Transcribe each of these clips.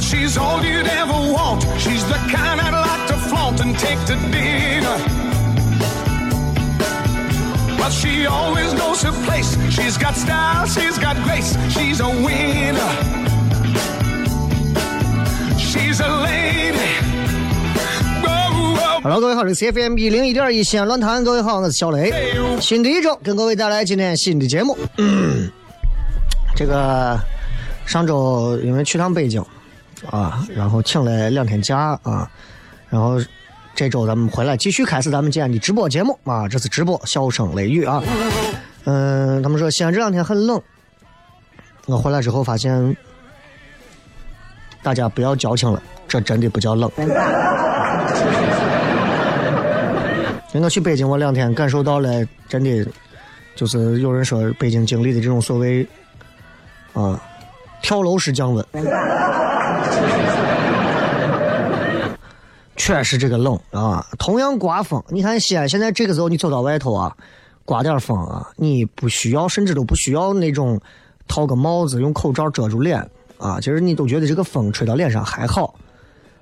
She's all you'd ever want. She's the kind I'd like to flaunt and take to dinner. But she always knows her place. She's got style, she's got grace. She's a winner. She's a lady. Hello，各位好，这是 CFM 一零一点一西安论坛，各位好，我是小雷。新的一周，跟各位带来今天新的节目。这个上周因为去趟北京。 啊，然后请了两天假啊，然后这周咱们回来继续开始咱们今天的直播节目啊，这是直播，笑声雷雨啊。嗯，他们说西安这两天很冷，我回来之后发现，大家不要矫情了，这真的不叫冷。我去北京，我两天感受到了，真的就是有人说北京经历的这种所谓啊跳楼式降温。确实这个冷啊，同样刮风。你看西安现在这个时候，你走到外头啊，刮点风啊，你不需要，甚至都不需要那种套个帽子，用口罩遮住脸啊。其实你都觉得这个风吹到脸上还好，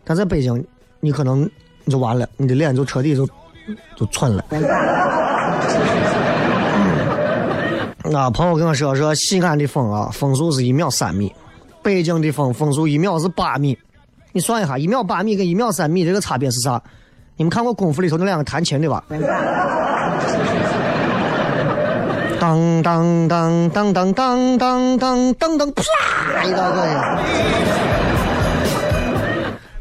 但在北京，你可能你就完了，你的脸就彻底就就寸了。那朋友跟我说说，西安的风啊，风速是一秒三米，北京的风风速一秒是八米。你算一下，一秒八米跟一秒三米这个差别是啥？你们看过功夫里头那两个弹琴的吧？当当当当当当当当当当，啪！一大个，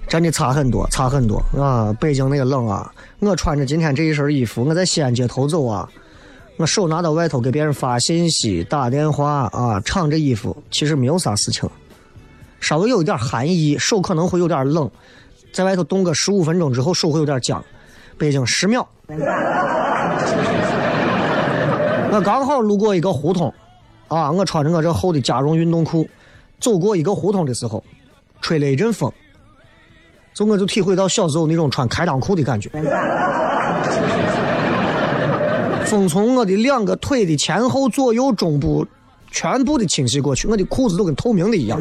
真的差很多，差很多啊！北京那个冷啊，我穿着今天这一身衣服，我在西安街头走啊，我手拿到外头给别人发信息、打电话啊，敞着衣服，其实没有啥事情。稍微有一点寒意，手可能会有点冷，在外头冻个十五分钟之后，手会有点僵。北京十秒，我刚好路过一个胡同，啊，我穿着我这厚的加绒运动裤，走过一个胡同的时候，吹了一阵风，就我就体会到小时候那种穿开裆裤的感觉。风从我的两个腿的前后左右中部。全部的清洗过去，我的裤子都跟透明的一样。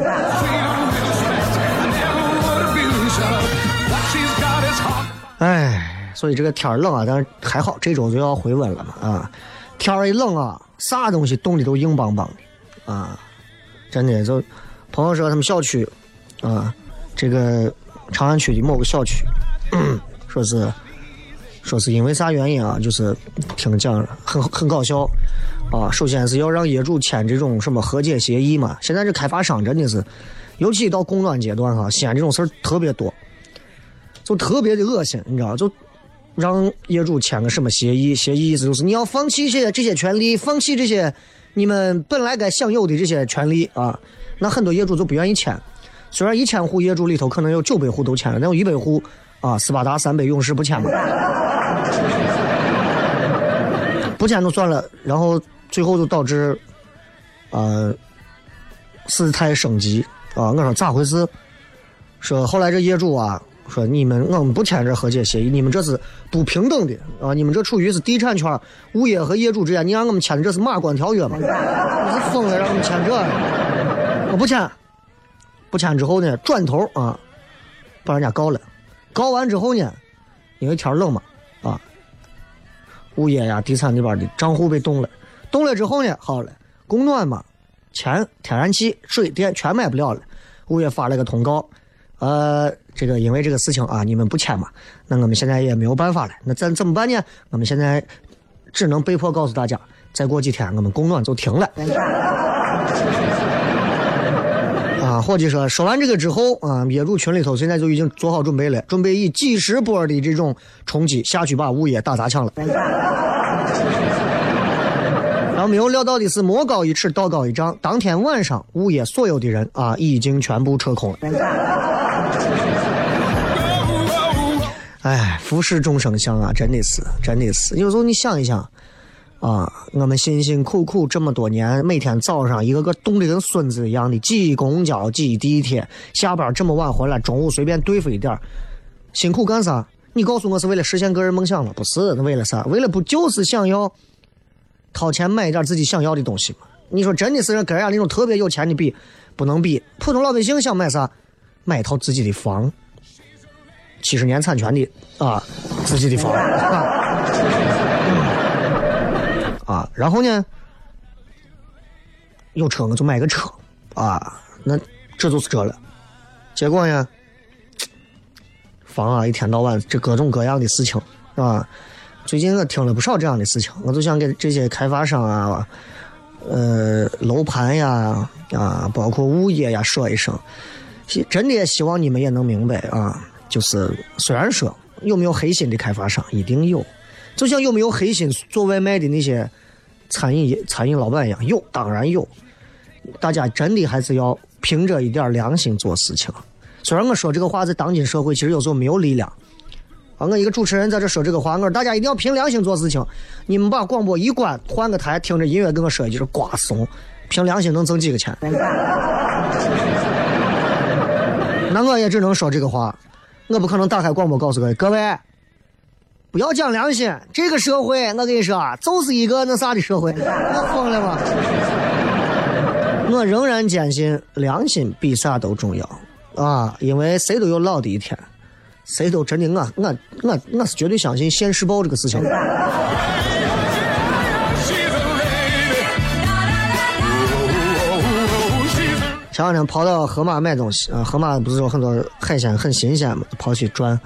哎，所以这个天冷啊，但是还好，这周就要回温了嘛啊！天一冷啊，啥东西冻的都硬邦邦的啊！真的，就朋友说他们小区啊，这个长安区的某个小区，说是。说是因为啥原因啊？就是听讲很很搞笑啊。首先是要让业主签这种什么和解协议嘛。现在这开发商真的是，尤其到供暖阶段哈，西安这种事儿特别多，就特别的恶心，你知道？就让业主签个什么协议？协议意思就是你要放弃这些这些权利，放弃这些你们本来该享有的这些权利啊。那很多业主就不愿意签。虽然一千户业主里头可能有九百户都签了，但有一百户。啊，斯巴达三百勇士不签嘛？不签就算了，然后最后就导致呃，事态升级啊！我说咋回事？说后来这业主啊说你们我们不签这和解协议，你们这是不平等的啊！你们这处于是地产圈物业和业主之间，你让我们签的这是马关条约吗？你是疯了，让我们签这？我不签，不签之后呢，转头啊，把人家告了。告完之后呢，因为天冷嘛，啊，物业呀、地产那边的账户被冻了，冻了之后呢，好了，供暖嘛，钱、天然气、水电全买不了了，物业发了个通告，呃，这个因为这个事情啊，你们不签嘛，那我们现在也没有办法了，那咱怎么办呢？我们现在只能被迫告诉大家，再过几天我们供暖就停了。啊，伙计说，说完这个之后啊，业主群里头现在就已经做好准备了，准备以几十波的这种冲击下去把物业打砸抢了。然后没有料到的是，魔高一尺，道高一丈。当天晚上，物业所有的人啊，已经全部撤空了。哎，浮世众生相啊，真的是，真的是。有时候你想一想。啊，我们辛辛苦苦这么多年，每天早上一个个冻得跟孙子一样的挤公交、挤地铁，下班这么晚回来，中午随便对付一点辛苦干啥？你告诉我是为了实现个人梦想吗？不是，那为了啥？为了不就是想要掏钱买一点自己想要的东西嘛？你说真的是跟人家那种特别有钱的比，不能比。普通老百姓想买啥？买一套自己的房，七十年产权的啊，自己的房。啊，然后呢，有车我就买个车，啊，那这就是这了。结果呢，房啊，一天到晚这各种各样的事情，是吧？最近我听了不少这样的事情，我就想给这些开发商啊，呃，楼盘呀，啊，包括物业呀说一声，真的也希望你们也能明白啊，就是虽然说有没有黑心的开发商，一定有。就像有没有黑心做外卖的那些餐饮餐饮老板一样，有当然有。大家真的还是要凭着一点良心做事情。虽然我说这个话在当今社会其实有时候没有力量。啊，我一个主持人在这说这个话，我说大家一定要凭良心做事情。你们把广播一关，换个台，听着音乐跟我说一句瓜怂，凭良心能挣几个钱？那我也只能说这个话，我不可能打开广播告诉各位各位。不要讲良心，这个社会我跟你说，就是一个那啥的社会，我疯了吗？我仍然坚信良心比啥都重要啊！因为谁都有老的一天，谁都真的我我我我是绝对相信现世报这个事情。前两天跑到河马买东西啊，河马不是有很多海鲜很新鲜嘛，跑去转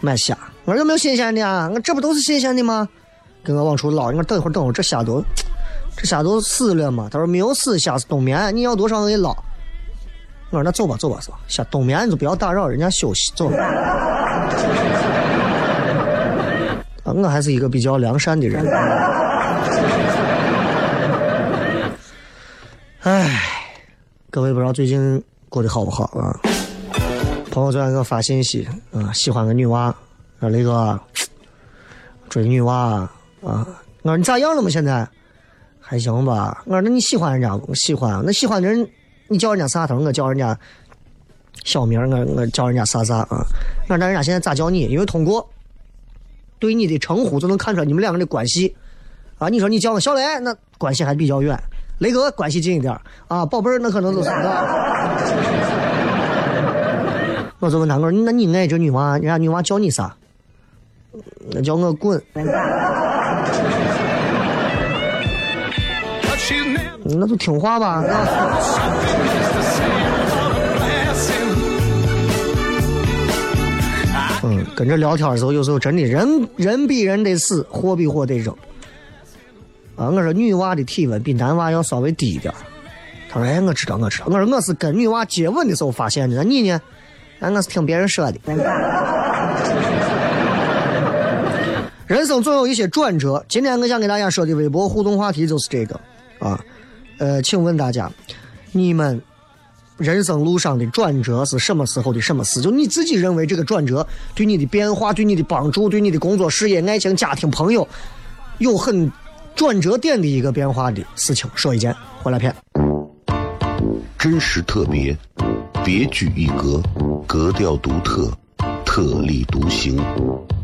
买虾。我说有没有新鲜的啊？我这不都是新鲜的吗？跟我往出捞。你说等一会儿，等会儿，这虾都，这虾都死了吗？他说没有死，虾是冬眠。你要多少我给你捞。我说那走吧，走吧，走吧。虾冬眠你就不要打扰人家休息，走。啊，我还是一个比较良善的人。唉，各位不知道最近过得好不好啊？朋友昨天给我发信息，啊，喜欢个女娃。说雷哥，追女娃啊！我说你咋样了嘛？现在还行吧？我说那你喜欢人家？我喜欢。那喜欢的人，你叫人家啥头？我叫人家小名，我我叫人家啥啥啊？那那人家现在咋叫你？因为通过对你的称呼就能看出来你们两个的关系啊。你说你叫我小雷，那关系还比较远；雷哥关系近一点啊。宝贝儿，那可能就是 我就问他，我说那你爱这女娃，人家女娃叫你啥？那叫我滚！那就听话吧。嗯，跟着聊天的时候，有时候真的人人比人得死，货比货得扔。啊，我说女娃的体温比男娃要稍微低一点。他说：“哎，我知道，我知道。”我说：“我是跟女娃接吻的时候发现的。那你呢？”哎，我是听别人说的。人生总有一些转折。今天我想给大家说的微博互动话题就是这个啊，呃，请问大家，你们人生路上的转折是什么时候的什么事？就你自己认为这个转折对你的变化、对你的帮助、对你的工作、事业、爱情、家庭、朋友有很转折点的一个变化的事情说一件，回来片。真实特别，别具一格，格调独特，特立独行，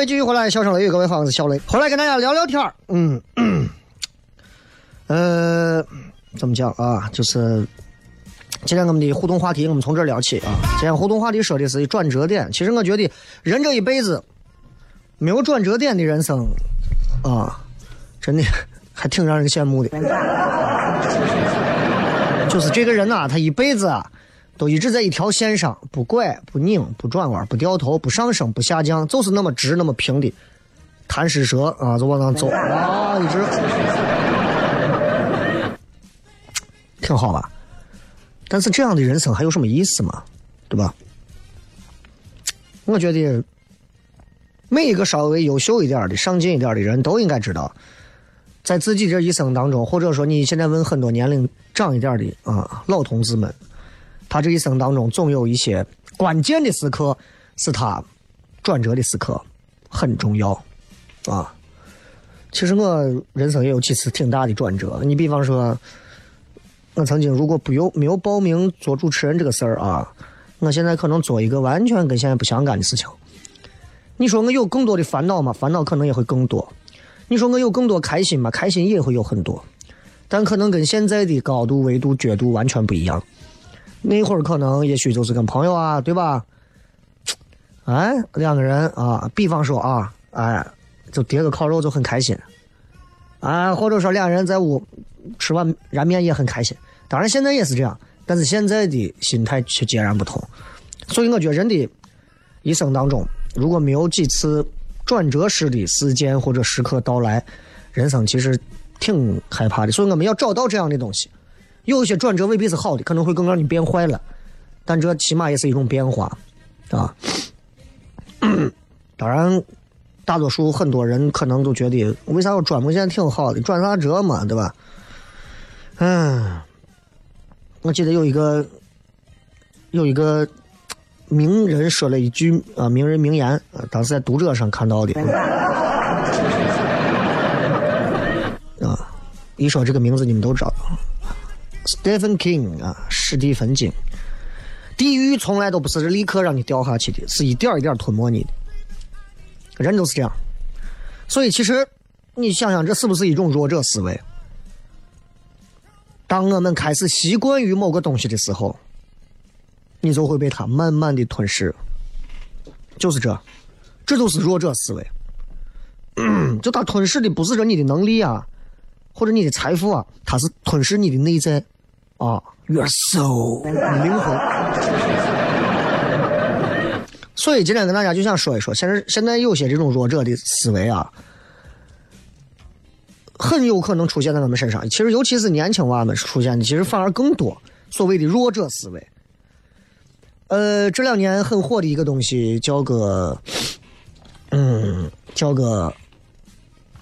位继续回来，笑声雷雨，各位好，我是小雷，回来跟大家聊聊天儿。嗯，呃，怎么讲啊？就是今天我们的互动话题，我们从这儿聊起啊。今天互动话题说的是转折点。其实我觉得，人这一辈子没有转折点的人生啊，真的还挺让人羡慕的。就是这个人呐，他一辈子啊。都一直在一条线上，不拐不拧不转弯不掉头不上升不下降，就是那么直那么平的贪食蛇啊，就往上走啊，一直挺好吧。但是这样的人生还有什么意思吗？对吧？我觉得每一个稍微优秀一点的、上进一点的人都应该知道，在自己这一生当中，或者说你现在问很多年龄长一点的啊老同志们。他这一生当中，总有一些关键的时刻，是他转折的时刻，很重要啊。其实我人生也有几次挺大的转折。你比方说，我曾经如果不有没有报名做主持人这个事儿啊，我现在可能做一个完全跟现在不相干的事情。你说我有更多的烦恼吗？烦恼可能也会更多。你说我有更多开心吗？开心也会有很多，但可能跟现在的高度、维度、角度完全不一样。那会儿可能也许就是跟朋友啊，对吧？哎，两个人啊，比方说啊，哎，就叠个烤肉就很开心，啊，或者说两人在屋吃碗燃面也很开心。当然现在也是这样，但是现在的心态却截然不同。所以我觉得人的一生当中，如果没有几次转折式的事件或者时刻到来，人生其实挺害怕的。所以我们要找到这样的东西。有些转折未必是好的，可能会更让你变坏了，但这起码也是一种变化，啊。当然，大多数很多人可能都觉得，为啥我转目前挺好的，转啥折嘛，对吧？嗯，我记得有一个有一个名人说了一句啊，名人名言，当时在读者上看到的。啊，一说这个名字，你们都知道。Stephen King 啊，史蒂芬金，地狱从来都不是立刻让你掉下去的，是一点一点吞没你的。人都是这样，所以其实你想想，这是不是一种弱者思维？当我们开始习惯于某个东西的时候，你就会被它慢慢的吞噬。就是这，这就是弱者思维。就他吞噬的不是说你的能力啊，或者你的财富啊，它是吞噬你的内在啊，your soul 灵魂。所以今天跟大家就想说一说，现在现在有些这种弱者的思维啊，很有可能出现在他们身上。其实尤其是年轻娃们出现的，其实反而更多所谓的弱者思维。呃，这两年很火的一个东西叫个，嗯，叫个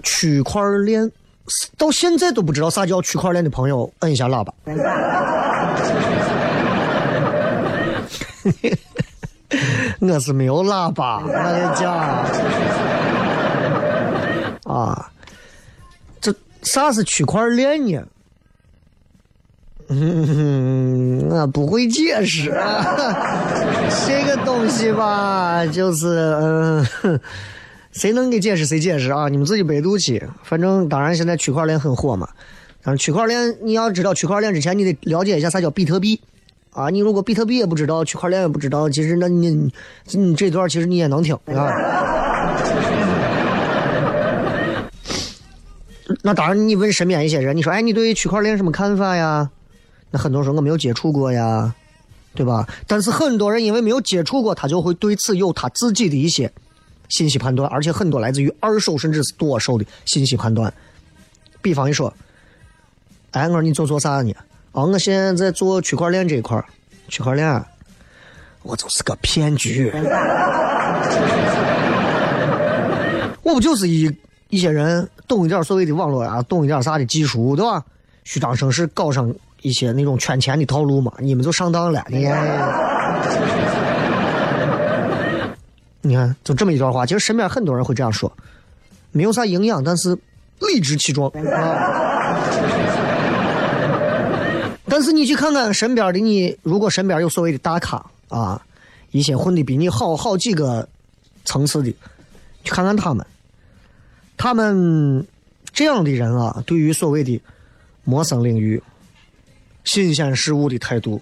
区块链，到现在都不知道啥叫区块链的朋友，摁一下喇叭。我是没有喇叭，我的讲啊，这啥是区块链呢？嗯，我不会解释 这个东西吧，就是嗯，谁能给解释谁解释啊？你们自己百度去。反正当然现在区块链很火嘛，但是区块链你要知道区块链之前，你得了解一下啥叫比特币啊。你如果比特币也不知道，区块链也不知道，其实那你你这段其实你也能听啊。那当然，你问身边一些人，你说哎，你对区块链什么看法呀？那很多时候我没有接触过呀，对吧？但是很多人因为没有接触过，他就会对此有他自己的一些信息判断，而且很多来自于二手甚至是多手的信息判断。比方一说，哎，我说你做做啥呢？哦，我现在在做区块链这一块区块链，我就是个骗局。我不就是一一些人懂一点所谓的网络啊，懂一点啥的技术，对吧？虚张声势搞上。一些那种圈钱的套路嘛，你们就上当了。你你看，就这么一段话，其实身边很多人会这样说，没有啥营养，但是理直气壮。但是你去看看身边的你，如果身边有所谓的大咖啊，一些混的比你好好几个层次的，去看看他们，他们这样的人啊，对于所谓的陌生领域。新鲜事物的态度，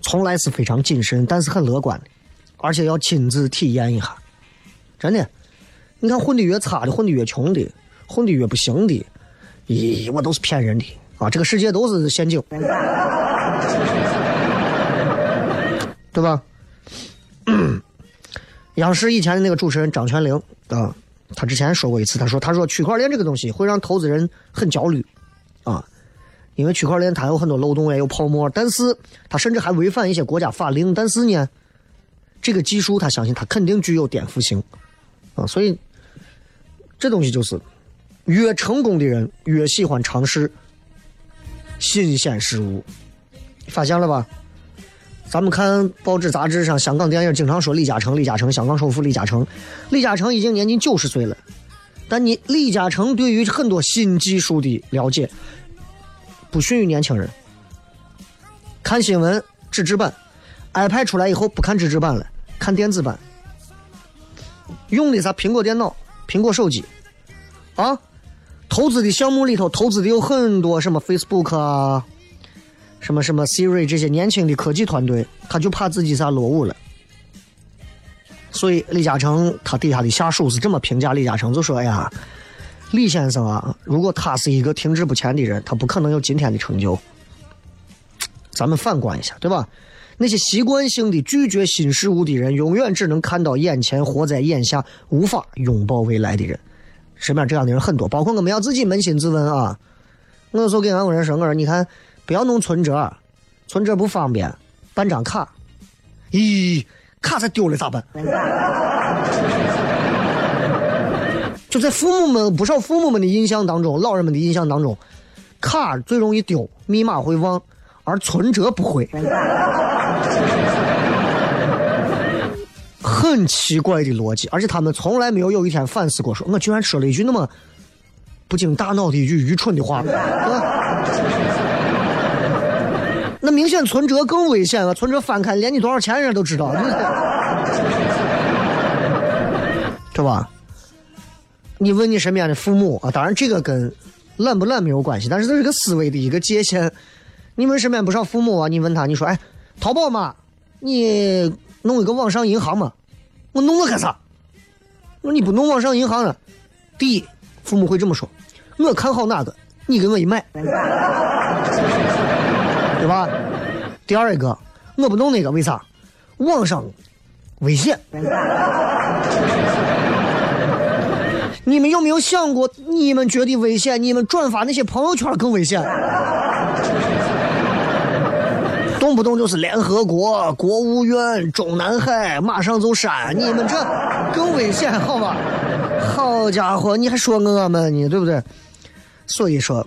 从来是非常谨慎，但是很乐观的，而且要亲自体验一下。真的，你看混的越差的，混的越穷的，混的越不行的，咦，我都是骗人的啊！这个世界都是陷阱，对吧？央视以前的那个主持人张泉灵啊，他之前说过一次，他说：“他说区块链这个东西会让投资人很焦虑啊。”因为区块链它有很多漏洞，也有泡沫，但是它甚至还违反一些国家法令。但是呢，这个技术他相信他肯定具有颠覆性啊，所以这东西就是越成功的人越喜欢尝试新鲜事物，发现了吧？咱们看报纸杂志上，香港电影经常说李嘉诚，李嘉诚，香港首富李嘉诚，李嘉诚已经年近九十岁了，但你李嘉诚对于很多新技术的了解。不逊于年轻人。看新闻纸质版，iPad 出来以后不看纸质版了，看电子版。用的啥苹果电脑、苹果手机啊？投资的项目里头，投资的有很多什么 Facebook 啊，什么什么 Siri 这些年轻的科技团队，他就怕自己啥落伍了。所以李嘉诚他底下的下属是这么评价李嘉诚，就说：“哎呀。”李先生啊，如果他是一个停滞不前的人，他不可能有今天的成就。咱们反观一下，对吧？那些习惯性的拒绝新事物的人，永远只能看到眼前，活在眼下，无法拥抱未来的人。身边这样的人很多，包括我们要自己扪心自问啊。我有时候跟俺屋人说，我说你看，不要弄存折，存折不方便，办张卡。咦，卡才丢了咋办？就在父母们不少父母们的印象当中，老人们的印象当中，卡最容易丢，密码会忘，而存折不会。很奇怪的逻辑，而且他们从来没有有一天反思过，说我居然说了一句那么不经大脑的一句愚蠢的话。那明显存折更危险了，存折翻开连你多少钱人家都知道，对吧？你问你身边的父母啊，当然这个跟懒不懒没有关系，但是这是个思维的一个界限。你问身边不少父母啊，你问他，你说，哎，淘宝嘛，你弄一个网上银行嘛，我弄了干啥？我你不弄网上银行了，第一，父母会这么说，我看好哪个，你给我一买，对吧？第二一个，我不弄那个，为啥？网上危险。你们有没有想过，你们觉得危险，你们转发那些朋友圈更危险？动不动就是联合国、国务院、中南海，马上就删，你们这更危险，好吧？好家伙，你还说我们呢，对不对？所以说，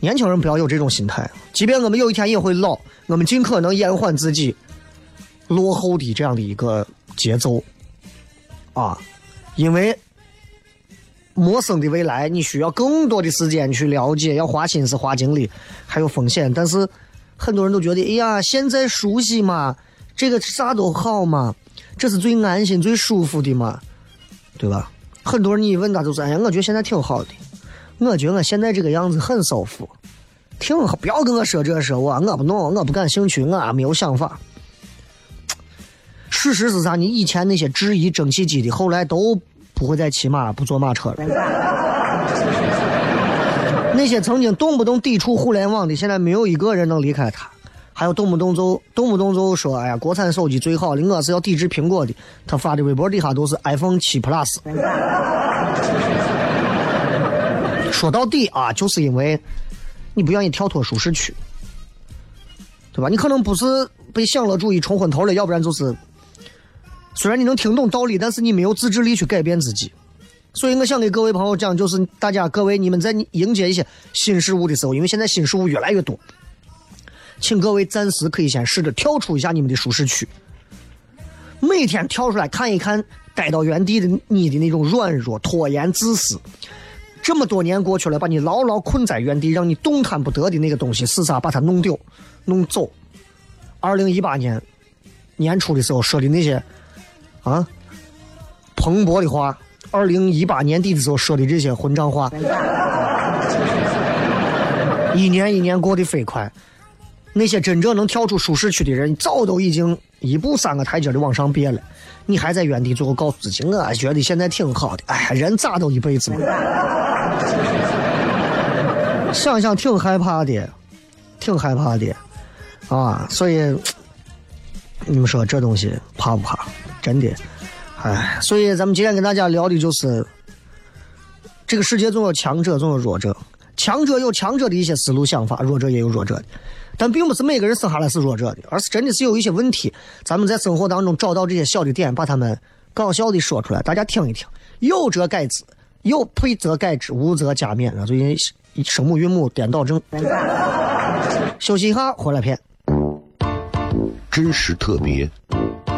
年轻人不要有这种心态。即便我们有一天也会老，我们尽可能延缓自己落后的这样的一个节奏啊，因为陌生的未来，你需要更多的时间去了解，要花心思、花精力，还有风险。但是很多人都觉得，哎呀，现在熟悉嘛，这个啥都好嘛，这是最安心、最舒服的嘛，对吧？很多人你一问他，就是，哎呀，我觉得现在挺好的。我觉得我现在这个样子很舒服，挺好。不要跟我说这说我，我不弄，我不感兴趣，我没有想法。事实是啥？你以前那些质疑蒸汽机的，后来都不会再骑马，不坐马车了。那些曾经动不动抵触互联网的，现在没有一个人能离开他。还有动不动就动不动就说，哎呀，国产手机最好的，我是要抵制苹果的。他发的微博底下都是 iPhone 七 Plus。说到底啊，就是因为你不愿意跳脱舒适区，对吧？你可能不是被享乐主义冲昏头了，要不然就是虽然你能听懂道理，但是你没有自制力去改变自己。所以我想给各位朋友讲，就是大家各位你们在迎接一些新事物的时候，因为现在新事物越来越多，请各位暂时可以先试着跳出一下你们的舒适区，每天跳出来看一看待到原地的你的那种软弱、拖延、自私。这么多年过去了，把你牢牢困在原地，让你动弹不得的那个东西是啥？把它弄丢、弄走。二零一八年年初的时候说的那些啊蓬勃的话，二零一八年底的时候说的这些混账话，一年一年过得飞快。那些真正能跳出舒适区的人，早都已经一步三个台阶的往上变了。你还在原地，最后告诉自己，我觉得现在挺好的。哎，人咋都一辈子嘛。想想挺害怕的，挺害怕的，啊！所以你们说这东西怕不怕？真的，哎！所以咱们今天跟大家聊的就是，这个世界总有强者，总有弱者。强者有强者的一些思路想法，弱者也有弱者的。但并不是每个人生下来是弱者的，而是真的是有一些问题，咱们在生活当中找到这些小的点，把他们搞笑的说出来，大家听一听。有则改之，有配则改之，无则加勉啊！最近声母韵母颠倒症。休息一下，回来片。真实特别，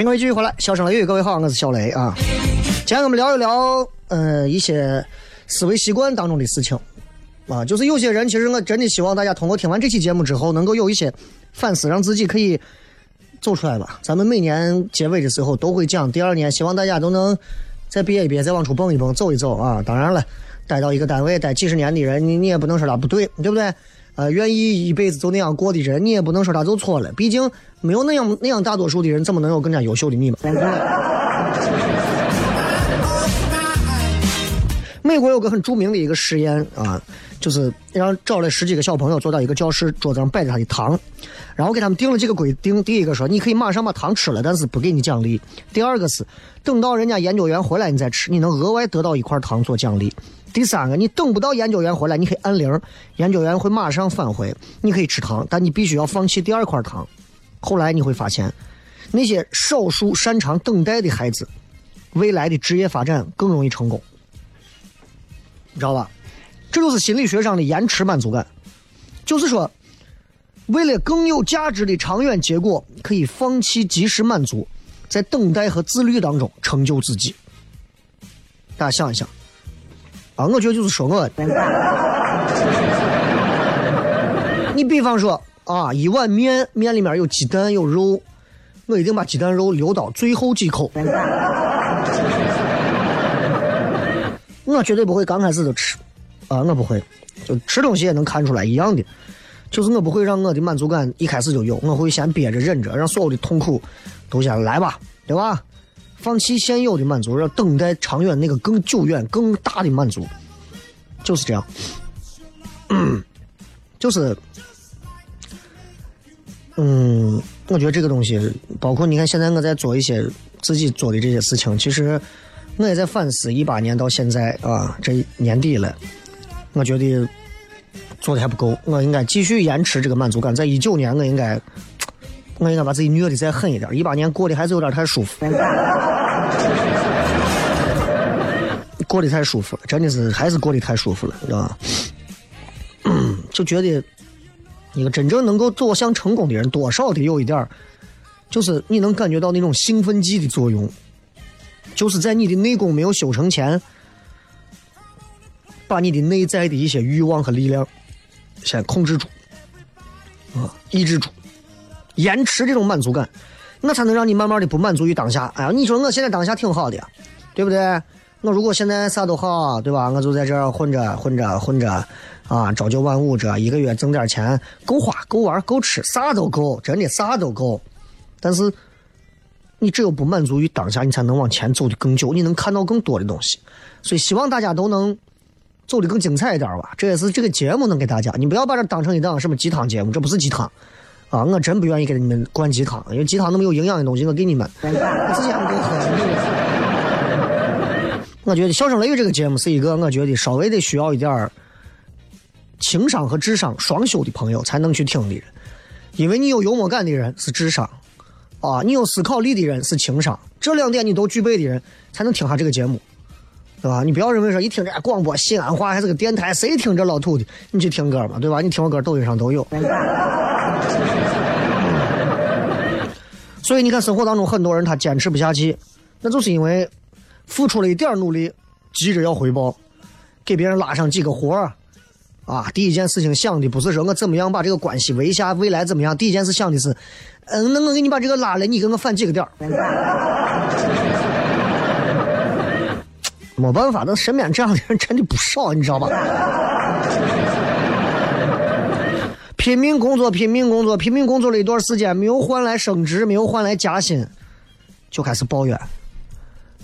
欢迎各位继续回来，笑声雷雨，各位好，我是小雷啊。今天我们聊一聊，呃，一些思维习惯当中的事情啊，就是有些人，其实我真的希望大家通过听完这期节目之后，能够有一些反思，让自己可以走出来吧。咱们每年结尾的时候都会讲，第二年希望大家都能再憋一憋，再往出蹦一蹦，走一走啊。当然了，待到一个单位待几十年的人，你你也不能说他不对，对不对？呃，愿意一辈子就那样过的人，你也不能说他就错了。毕竟没有那样那样大多数的人，怎么能有更加优秀的你嘛？美国有个很著名的一个实验啊，就是让找了十几个小朋友坐到一个教室，桌子上摆着他的糖，然后给他们定了几个规定。第一个说，你可以马上把糖吃了，但是不给你奖励。第二个是，等到人家研究员回来你再吃，你能额外得到一块糖做奖励。第三个，你等不到研究员回来，你可以按铃，研究员会马上返回，你可以吃糖，但你必须要放弃第二块糖。后来你会发现，那些少数擅长等待的孩子，未来的职业发展更容易成功，你知道吧？这就是心理学上的延迟满足感，就是说，为了更有价值的长远结果，可以放弃及时满足，在等待和自律当中成就自己。大家想一想。啊，我觉得就是说我，你比方说啊，一碗面，面里面有鸡蛋有肉，我一定把鸡蛋肉留到最后几口。我绝对不会刚开始就吃，啊，我不会，就吃东西也能看出来一样的，就是我不会让我的满足感一开始就有，我会先憋着忍着，让所有的痛苦都先来吧，对吧？放弃现有的满足，要等待长远那个更久远、更大的满足，就是这样。就是，嗯，我觉得这个东西，包括你看，现在我在做一些自己做的这些事情，其实我也在反思。一八年到现在啊，这年底了，我觉得做的还不够，我应该继续延迟这个满足感。在一九年，我应该。我应该把自己虐的再狠一点，一八年过得还是有点太舒服，过得太舒服了，真的是还是过得太舒服了，知道吧？就觉得一个真正能够走向成功的人，多少得有一点就是你能感觉到那种兴奋剂的作用，就是在你的内功没有修成前，把你的内在的一些欲望和力量先控制住，啊，抑制住。延迟这种满足感，那才能让你慢慢的不满足于当下。哎呀，你说我现在当下挺好的，对不对？我如果现在啥都好，对吧？我就在这儿混着混着混着，啊，朝九晚五这一个月挣点钱，够花够玩够吃，啥都够，真的啥都够。但是，你只有不满足于当下，你才能往前走的更久，你能看到更多的东西。所以，希望大家都能走的更精彩一点吧。这也是这个节目能给大家，你不要把这当成一档什么鸡汤节目，这不是鸡汤。啊，我真不愿意给你们灌鸡汤，因为鸡汤那么有营养的东西，我给你们，我自己还不够喝。我觉得《笑声雷雨》这个节目是一个，我觉得稍微得需要一点情商和智商双修的朋友才能去听的人，因为你有幽默感的人是智商，啊，你有思考力的人是情商，这两点你都具备的人才能听下这个节目，对吧？你不要认为说一听这广播西安话还是个电台，谁听这老土的？你去听歌嘛，对吧？你听我歌，抖音上都有。所以你看，生活当中很多人他坚持不下去，那就是因为付出了一点努力，急着要回报，给别人拉上几个活儿，啊，第一件事情想的不是说我怎么样把这个关系维下，未来怎么样，第一件事想的是，嗯，那我给你把这个拉了，你给我返几个点儿。没办法，那身边这样的人真的不少，你知道吧？拼命工作，拼命工作，拼命工作了一段时间，没有换来升职，没有换来加薪，就开始抱怨。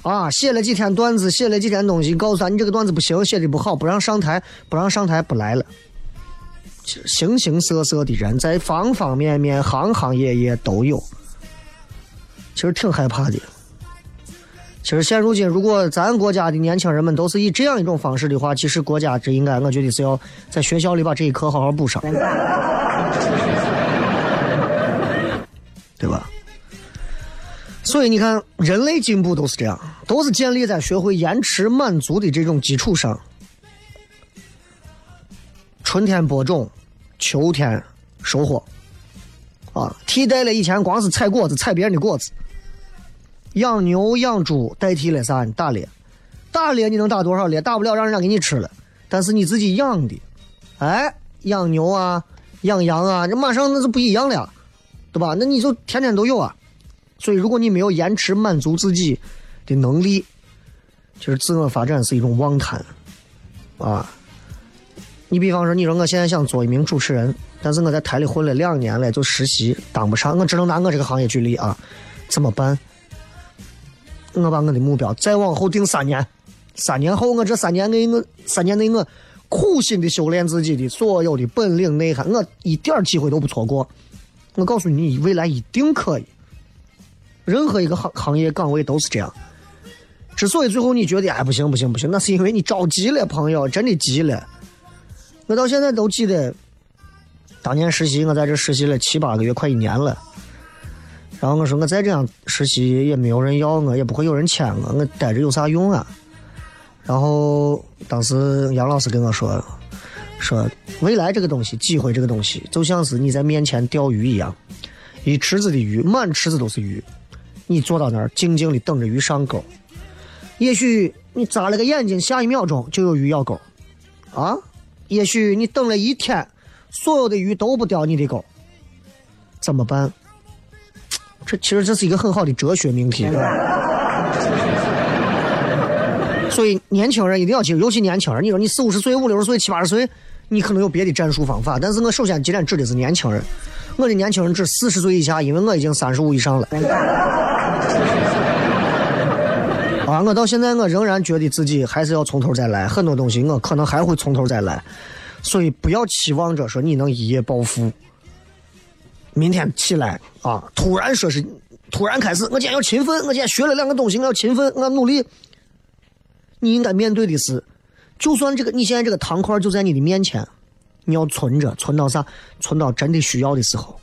啊，写了几天段子，写了几天东西，告诉他你这个段子不行，写的不好，不让上台，不让上台，不来了。形形色色的人在方方面面、行行业业都有，其实挺害怕的。其实现如今，如果咱国家的年轻人们都是以这样一种方式的话，其实国家这应该，我觉得是要在学校里把这一课好好补上，对吧？所以你看，人类进步都是这样，都是建立在学会延迟满足的这种基础上。春天播种，秋天收获，啊，替代了以前光是采果子、采别人的果子。养牛养猪代替了啥？打猎，打猎你能打多少猎？打不了让人家给你吃了。但是你自己养的，哎，养牛啊，养羊啊，这马上那是不一样了，对吧？那你就天天都有啊。所以如果你没有延迟满足自己的能力，其实自我发展是一种妄谈啊。你比方说，你说我现在想做一名主持人，但是我在台里混了两年了，就实习当不上，我只能拿我这个行业举例啊，怎么办？我把我的目标再往后定三年，三年后我这三年内我三年内我苦心的修炼自己的所有的本领内涵，我一点机会都不错过。我告诉你，未来一定可以。任何一个行行业岗位都是这样。之所以最后你觉得哎不行不行不行，那是因为你着急了，朋友，真的急了。我到现在都记得，当年实习，我在这实习了七八个月，快一年了。然后我说我再这样实习也没有人要我，也不会有人签我，我待着有啥用啊？然后当时杨老师跟我说，说未来这个东西，机会这个东西，就像是你在面前钓鱼一样，一池子的鱼，满池子都是鱼，你坐到那儿静静的等着鱼上钩。也许你眨了个眼睛，下一秒钟就有鱼咬钩，啊？也许你等了一天，所有的鱼都不钓你的钩，怎么办？这其实这是一个很好的哲学命题。所以年轻人一定要记住，尤其年轻人，你说你四五十岁、五六十岁、七八十岁，你可能有别的战术方法。但是我首先今天指的是年轻人，我的年轻人指四十岁以下，因为我已经三十五以上了。啊！我到现在我仍然觉得自己还是要从头再来，很多东西我可能还会从头再来，所以不要期望着说你能一夜暴富。明天起来啊，突然说是突然开始，我今天要勤奋，我今天学了两个东西，我要勤奋，我要努力。你应该面对的是，就算这个你现在这个糖块就在你的面前，你要存着，存到啥？存到真的需要的时候，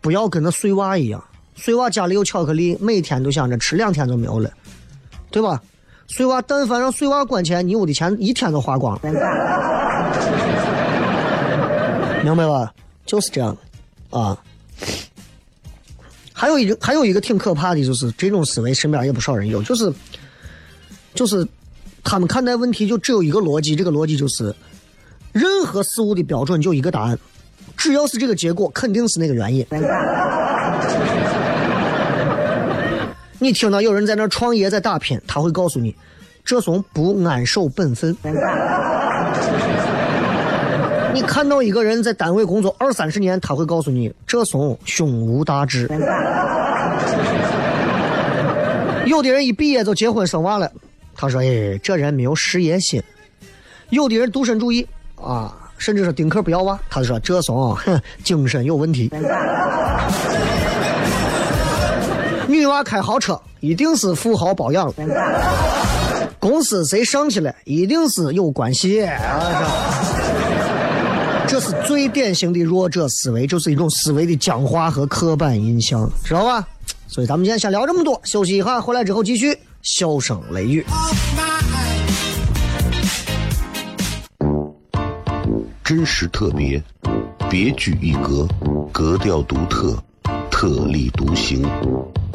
不要跟那碎娃一样，碎娃家里有巧克力，每天都想着吃两天就没有了。对吧？碎娃，但凡让碎娃管钱，你屋的钱一天都花光了，明白吧？就是这样，啊。还有一个，还有一个挺可怕的，就是这种思维，身边也不少人有，就是，就是他们看待问题就只有一个逻辑，这个逻辑就是，任何事物的标准就一个答案，只要是这个结果，肯定是那个原因。你听到有人在那创业在打拼，他会告诉你，这怂不安守本分。你看到一个人在单位工作二三十年，他会告诉你，这怂胸无大志。有的人一毕业就结婚生娃了，他说：“哎，这人没有事业心。”有的人独身主义啊，甚至是丁克不要娃，他说：“这怂哼，精神有问题。”女娃开豪车，一定是富豪包养。公司谁上去了，一定是有关系。这是最典型的弱者思维，就是一种思维的僵化和刻板印象，知道吧？所以咱们今天先聊这么多，休息一下，回来之后继续笑声雷雨。真实特别，别具一格，格调独特，特立独行。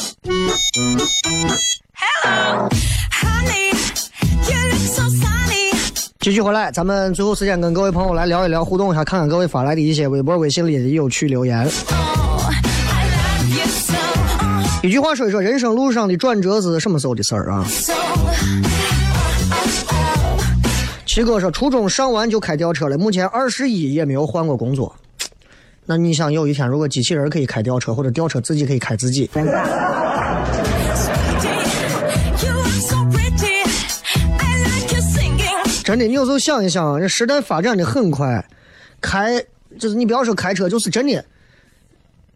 Hello hello hello 继续回来，咱们最后时间跟各位朋友来聊一聊，互动一下，看看各位发来的一些微博、微信里的有趣留言。一句话说一说，人生路上的转折是什么时候的事儿啊？七哥说，初中上完就开吊车了，目前二十一也没有换过工作。那你想有一天，如果机器人可以开吊车，或者吊车自己可以开自己？真的，你有时候想一想，这时代发展的很快，开就是你不要说开车，就是真的，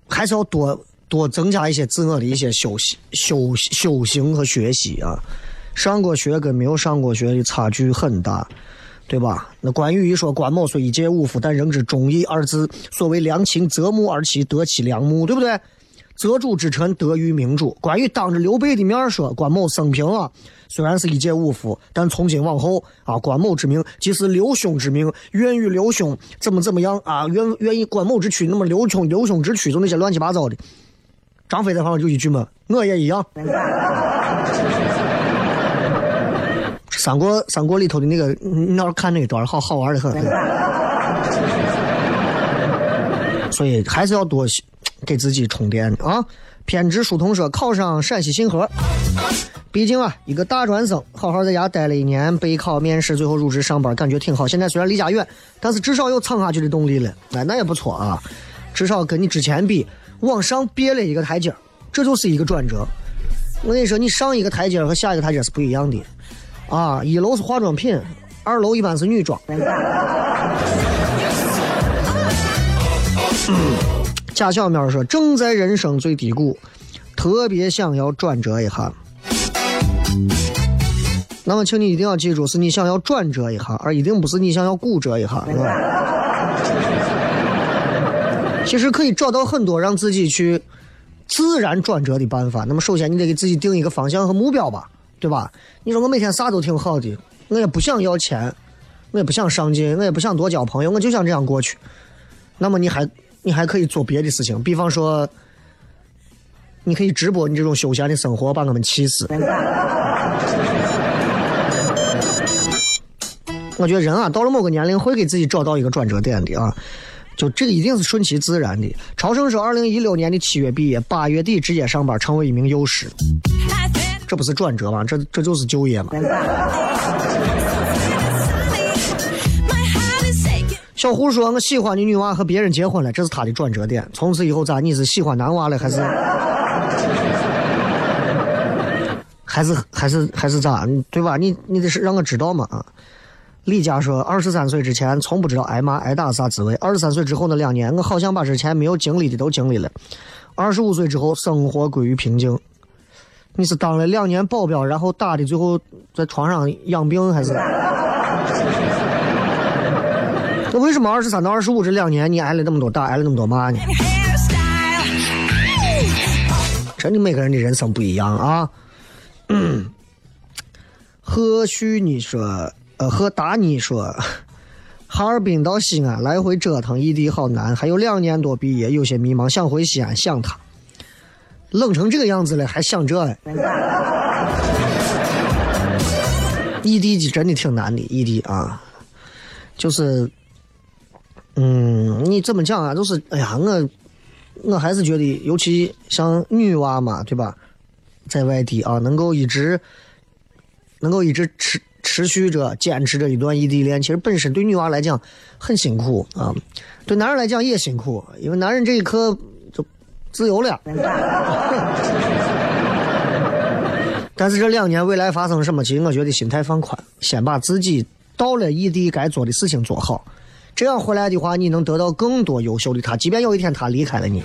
还是要多多增加一些自我的一些修习、修修行和学习啊。上过学跟没有上过学的差距很大，对吧？那关羽一说：“关某虽一介武夫，但仍知忠义二字。所谓良禽择木而栖，得其良木，对不对？择主之臣，得于明主。关羽当着刘备的面说：“关某生平啊，虽然是一介武夫，但从今往后啊，关某之命即是刘兄之命，愿与刘兄怎么怎么样啊？愿愿意关某之躯，那么刘兄刘兄之躯，就那些乱七八糟的。”张飞在旁边就一句嘛：“我也一样。”三国三国里头的那个，你要是看那一段，好好玩的很。所以还是要多给自己充电啊！偏执书童说考上陕西信合，毕竟啊，一个大专生，好好在家待了一年，备考面试，最后入职上班，感觉挺好。现在虽然离家远，但是至少有撑下去的动力了，哎，那也不错啊。至少跟你之前比，往上别了一个台阶这就是一个转折。我跟你说，你上一个台阶和下一个台阶是不一样的。啊，一楼是化妆品，二楼一般是女装。贾小喵说：“正在人生最低谷，特别想要转折一下。”那么，请你一定要记住，是你想要转折一下，而一定不是你想要骨折一下。其实可以找到很多让自己去自然转折的办法。那么，首先你得给自己定一个方向和目标吧。对吧？你说我每天啥都挺好的，我也不想要钱，我也不想上进，我也不想多交朋友，我就想这样过去。那么你还你还可以做别的事情，比方说，你可以直播你这种休闲的生活，把我们气死。我觉得人啊，到了某个年龄会给自己找到一个转折点的啊，就这个一定是顺其自然的。朝生说，二零一六年的七月毕业，八月底直接上班，成为一名幼师。这不是转折吗？这这就是就业吗？小胡说：“我喜欢的女娃和别人结婚了，这是他的转折点。从此以后咋？你是喜欢男娃了，还是还是还是还是咋？对吧？你你得是让我知道嘛啊！”李佳说：“二十三岁之前从不知道挨骂挨打啥滋味。二十三岁之后那两年，我好像把之前没有经历的都经历了。二十五岁之后，生活归于平静。”你是当了两年保镖，然后打的最后在床上养病，还是？那为什么二十三到二十五这两年你挨了那么多打，挨了那么多骂呢？真的，每个人的人生不一样啊。何须你说？呃，何达你说？哈尔滨到西安来回折腾，异地好难，还有两年多毕业，有些迷茫，想回西安，想他。冷成这个样子了，还想这？异地真的挺难的，异地啊，就是，嗯，你怎么讲啊？就是，哎呀，我我还是觉得，尤其像女娃嘛，对吧？在外地啊，能够一直能够一直持持续着坚持着一段异地恋，其实本身对女娃来讲很辛苦啊，对男人来讲也辛苦，因为男人这一刻。自由了，但是这两年未来发生什么？其实我觉得心态放宽，先把自己到了异地该做的事情做好，这样回来的话，你能得到更多优秀的他。即便有一天他离开了你。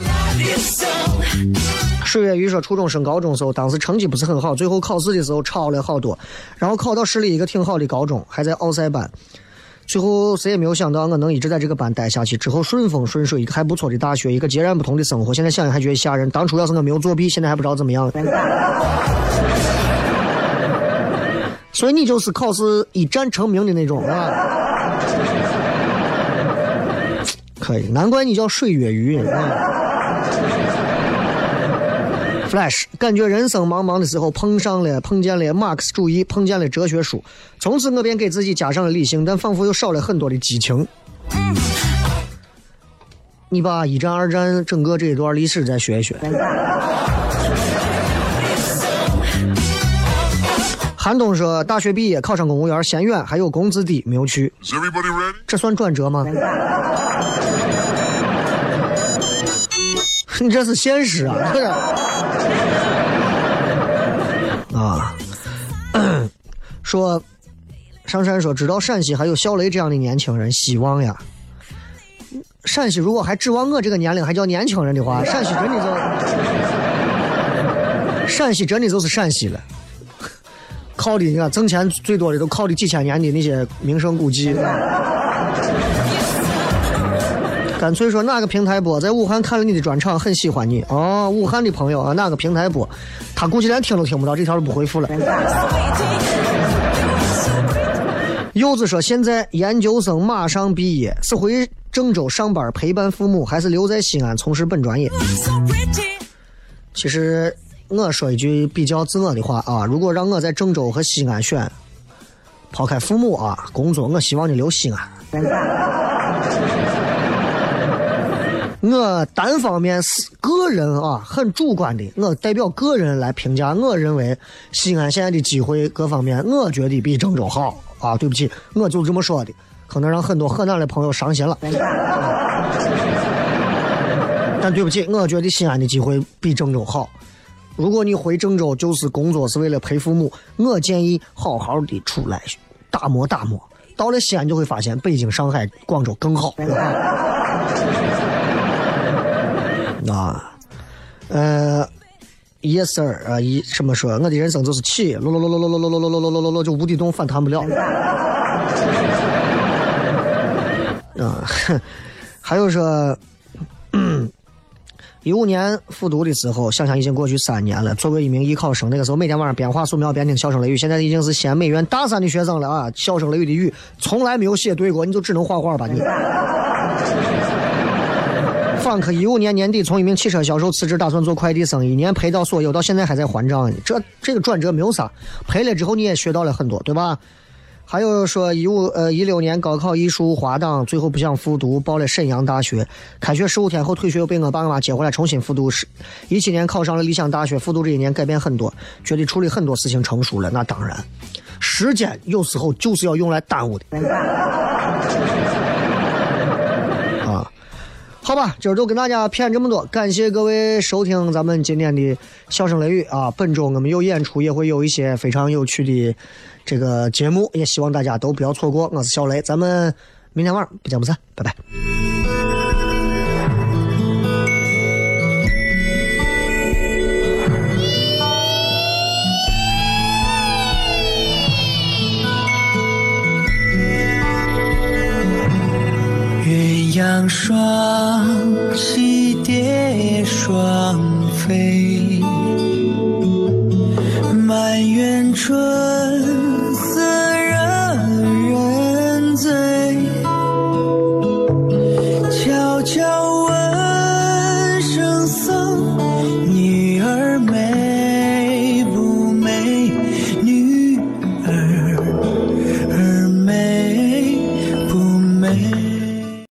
水月鱼说，初中升高中时候，当时成绩不是很好，最后考试的时候超了好多，然后考到市里一个挺好的高中，还在奥赛班。最后谁也没有想到我能一直在这个班待下去，之后顺风顺水，一个还不错的大学，一个截然不同的生活。现在想想还觉得吓人。当初要是我没有作弊，现在还不知道怎么样。所以你就是考试一战成名的那种啊。可以，难怪你叫水月鱼。Flash，感觉人生茫茫的时候碰上了碰见了马克思主义，碰见了哲学书，从此我便给自己加上了理性，但仿佛又少了很多的激情。你把一战、二战整个这一段历史再学一学。韩东说：“大学毕业考上公务员，嫌远，还有工资低，没有去。这算转折吗？你这是现实啊！啊，说上山说知道陕西还有小雷这样的年轻人，希望呀。陕西如果还指望我这个年龄还叫年轻人的话，陕西真的就陕西真的就是陕西了。靠的你看挣钱最多的都靠的几千年的那些名胜古迹。干脆说哪个平台播，在武汉看了你的专场，很喜欢你哦。武汉的朋友啊，哪个平台播？他估计连听都听不到，这条就不回复了。柚子说：“现在研究生马上毕业，是回郑州上班陪伴父母，还是留在西安从事本专业？”其实我说一句比较自我的话啊，如果让我在郑州和西安选，抛开父母啊，工作，我希望你留西安。我单方面是个人啊，很主观的，我代表个人来评价。我认为西安现在的机会各方面，我觉得比郑州好啊。对不起，我就这么说的，可能让很多河南的朋友伤心了。但对不起，我觉得西安的机会比郑州好。如果你回郑州就是工作是为了陪父母，我建议好好的出来打磨打磨。到了西安就会发现北京、上海、广州更好。啊，呃，yes sir 啊，一什么说，我的人生就是起，落落落落落落落落落落落落落就无底洞反弹不了。啊，还有说，一五年复读的时候，想想已经过去三年了。作为一名艺考生，那个时候每天晚上边画素描边听笑声雷雨，现在已经是西安美院大三的学生了啊！笑声雷雨的雨从来没有写对过，你就只能画画吧你。Funk 一五年年底从一名汽车销售辞职，打算做快递生意，一年赔到所有，到现在还在还账呢。这这个转折没有啥，赔了之后你也学到了很多，对吧？还有说一五呃一六年高考艺术滑档，最后不想复读，报了沈阳大学。开学十五天后退学，又被我爸我妈接回来重新复读。是，一七年考上了理想大学，复读这一年改变很多，觉得处理很多事情成熟了。那当然，时间有时候就是要用来耽误的。好吧，今儿就跟大家骗这么多，感谢各位收听咱们今天的笑声雷雨啊！本周我们有演出，也会有一些非常有趣的这个节目，也希望大家都不要错过。我是小雷，咱们明天晚上不见不散，拜拜。阳双栖蝶双飞，满园春。